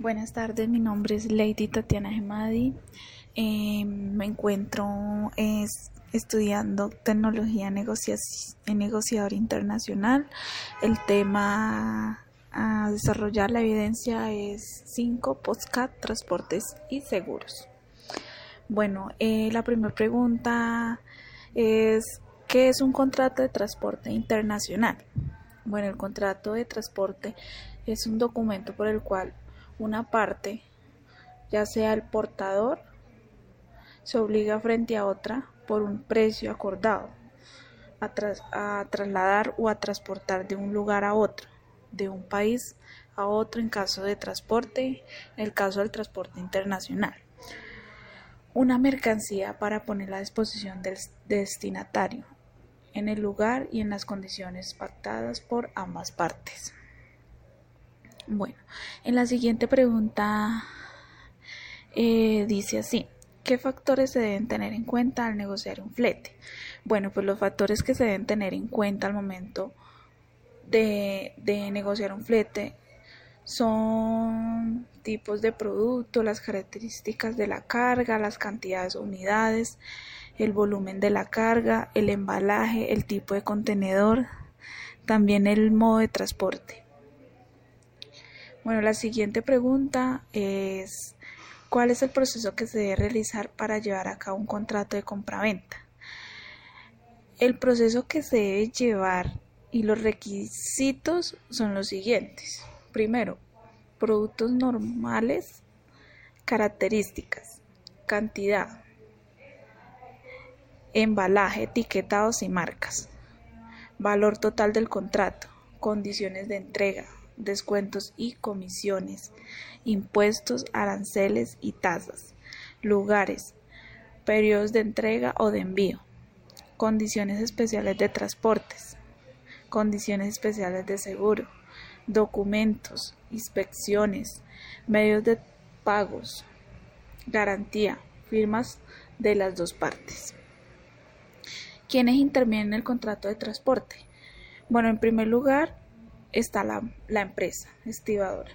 Buenas tardes, mi nombre es Lady Tatiana Gemadi. Eh, me encuentro estudiando tecnología en negociador internacional. El tema a desarrollar la evidencia es 5 postcat, transportes y seguros. Bueno, eh, la primera pregunta es ¿qué es un contrato de transporte internacional? Bueno, el contrato de transporte es un documento por el cual una parte, ya sea el portador, se obliga frente a otra por un precio acordado a, trasladar o a transportar de un lugar a otro, de un país a otro en caso de transporte, en el caso del transporte internacional. Una mercancía para poner a disposición del destinatario en el lugar y en las condiciones pactadas por ambas partes. Bueno, en la siguiente pregunta eh, dice así. ¿Qué factores se deben tener en cuenta al negociar un flete? Bueno, pues los factores que se deben tener en cuenta al momento de, de negociar un flete son tipos de producto, las características de la carga, las cantidades de unidades, el volumen de la carga, el embalaje, el tipo de contenedor, también el modo de transporte. Bueno, la siguiente pregunta es ¿cuál es el proceso que se debe realizar para llevar a cabo un contrato de compraventa? El proceso que se debe llevar y los requisitos son los siguientes. Primero, productos normales, características, cantidad, embalaje, etiquetados y marcas, valor total del contrato, condiciones de entrega, descuentos y comisiones, impuestos, aranceles y tasas, lugares, periodos de entrega o de envío, condiciones especiales de transportes, condiciones especiales de seguro, documentos, inspecciones, medios de pagos, garantía, firmas de las dos partes. ¿Quiénes intervienen en el contrato de transporte? Bueno, en primer lugar, está la, empresa estibadora,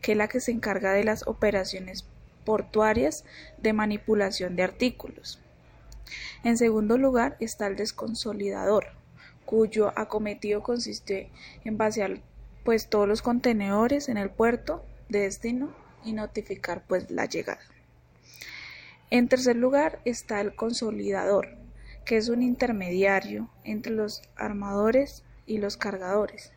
que es la que se encarga de las operaciones portuarias de manipulación de artículos. En segundo lugar está el desconsolidador, cuyo acometido consiste en vaciar pues todos los contenedores en el puerto de destino y notificar pues la llegada. En tercer lugar está el consolidador, que es un intermediario entre los armadores y los cargadores,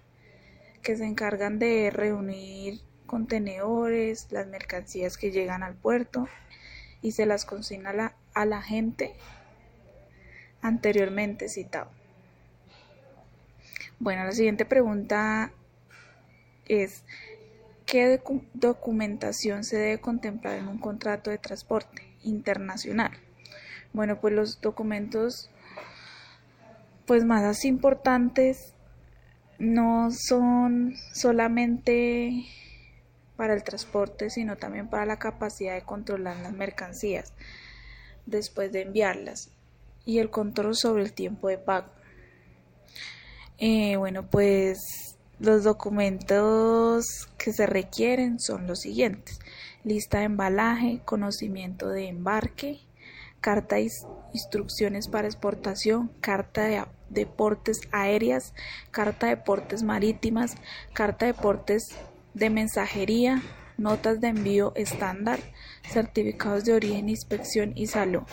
que se encargan de reunir contenedores, las mercancías que llegan al puerto y se las consigna a la, gente anteriormente citado. Bueno, la siguiente pregunta es ¿qué documentación se debe contemplar en un contrato de transporte internacional? Bueno, pues los documentos pues más importantes no son solamente para el transporte, sino también para la capacidad de controlar las mercancías después de enviarlas y el control sobre el tiempo de pago. Eh, bueno, pues los documentos que se requieren son los siguientes. Lista de embalaje, conocimiento de embarque, carta de instrucciones para exportación, carta de deportes aéreas, carta de deportes marítimas, carta de deportes de mensajería, notas de envío estándar, certificados de origen, inspección y salud.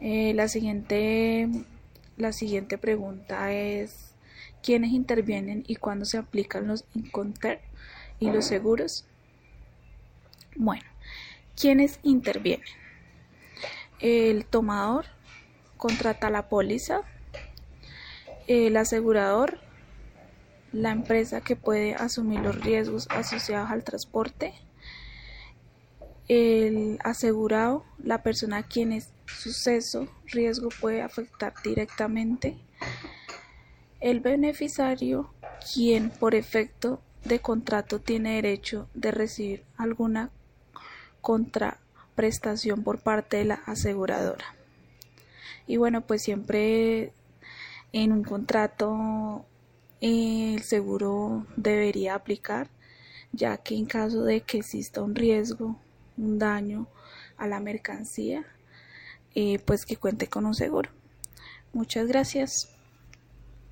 Eh, la, siguiente, la siguiente pregunta es ¿quiénes intervienen y cuándo se aplican los Inconter y los seguros? Bueno, ¿quiénes intervienen? El tomador contrata la póliza el asegurador, la empresa que puede asumir los riesgos asociados al transporte, el asegurado, la persona a quien el suceso, riesgo puede afectar directamente, el beneficiario, quien por efecto de contrato tiene derecho de recibir alguna contraprestación por parte de la aseguradora. Y bueno, pues siempre en un contrato el seguro debería aplicar ya que en caso de que exista un riesgo, un daño a la mercancía, eh, pues que cuente con un seguro. Muchas gracias.